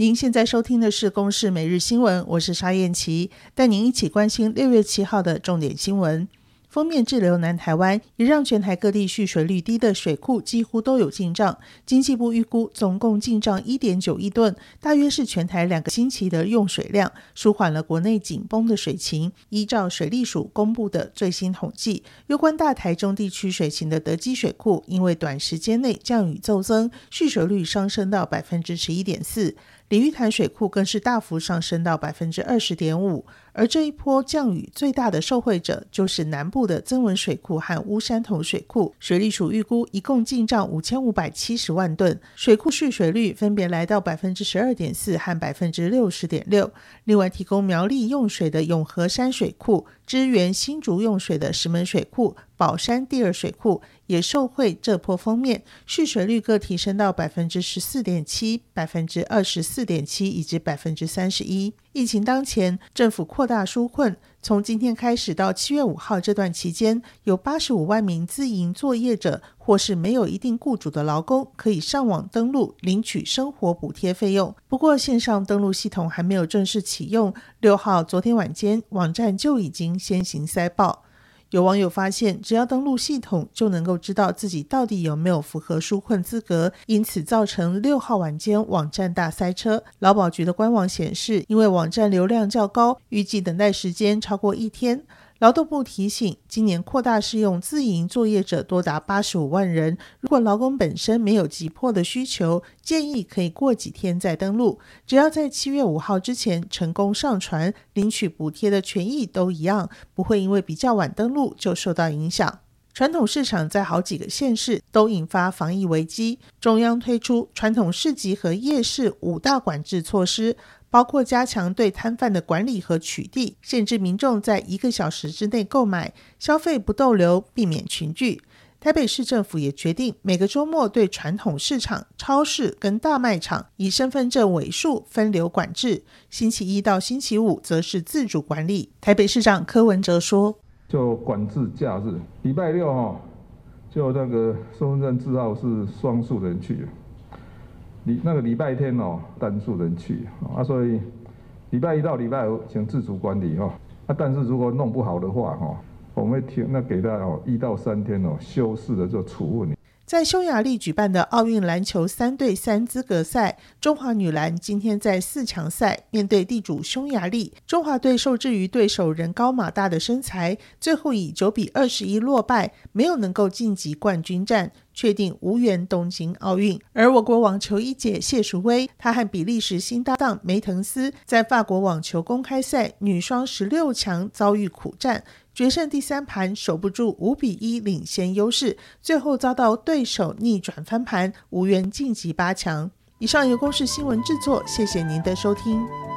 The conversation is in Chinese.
您现在收听的是《公视每日新闻》，我是沙燕琪，带您一起关心六月七号的重点新闻。封面滞留南台湾，也让全台各地蓄水率低的水库几乎都有进账。经济部预估，总共进账一点九亿吨，大约是全台两个星期的用水量，舒缓了国内紧绷的水情。依照水利署公布的最新统计，攸关大台中地区水情的德基水库，因为短时间内降雨骤增，蓄水率上升到百分之十一点四。鲤鱼潭水库更是大幅上升到百分之二十点五，而这一波降雨最大的受惠者就是南部的曾文水库和乌山头水库。水利署预估一共进账五千五百七十万吨，水库蓄水率分别来到百分之十二点四和百分之六十点六。另外，提供苗栗用水的永和山水库，支援新竹用水的石门水库。宝山第二水库也受惠这波锋面，蓄水率各提升到百分之十四点七、百分之二十四点七以及百分之三十一。疫情当前，政府扩大纾困，从今天开始到七月五号这段期间，有八十五万名自营作业者或是没有一定雇主的劳工可以上网登录领取生活补贴费用。不过，线上登录系统还没有正式启用，六号昨天晚间网站就已经先行塞爆。有网友发现，只要登录系统就能够知道自己到底有没有符合纾困资格，因此造成六号晚间网站大塞车。劳保局的官网显示，因为网站流量较高，预计等待时间超过一天。劳动部提醒，今年扩大适用自营作业者多达八十五万人。如果劳工本身没有急迫的需求，建议可以过几天再登录。只要在七月五号之前成功上传，领取补贴的权益都一样，不会因为比较晚登录就受到影响。传统市场在好几个县市都引发防疫危机，中央推出传统市集和夜市五大管制措施。包括加强对摊贩的管理和取缔，限制民众在一个小时之内购买，消费不逗留，避免群聚。台北市政府也决定每个周末对传统市场、超市跟大卖场以身份证尾数分流管制，星期一到星期五则是自主管理。台北市长柯文哲说：“就管制假日，礼拜六哈，就那个身份证字号是双数人去。”礼那个礼拜天哦，单数人去啊，所以礼拜一到礼拜五请自主管理哈。啊，但是如果弄不好的话哈，我们会听那给他哦一到三天哦休市的这处分。在匈牙利举办的奥运篮球三对三资格赛，中华女篮今天在四强赛面对地主匈牙利，中华队受制于对手人高马大的身材，最后以九比二十一落败，没有能够晋级冠军战，确定无缘东京奥运。而我国网球一姐谢淑薇，她和比利时新搭档梅滕斯在法国网球公开赛女双十六强遭遇苦战。决胜第三盘守不住五比一领先优势，最后遭到对手逆转翻盘，无缘晋级八强。以上由公式新闻制作，谢谢您的收听。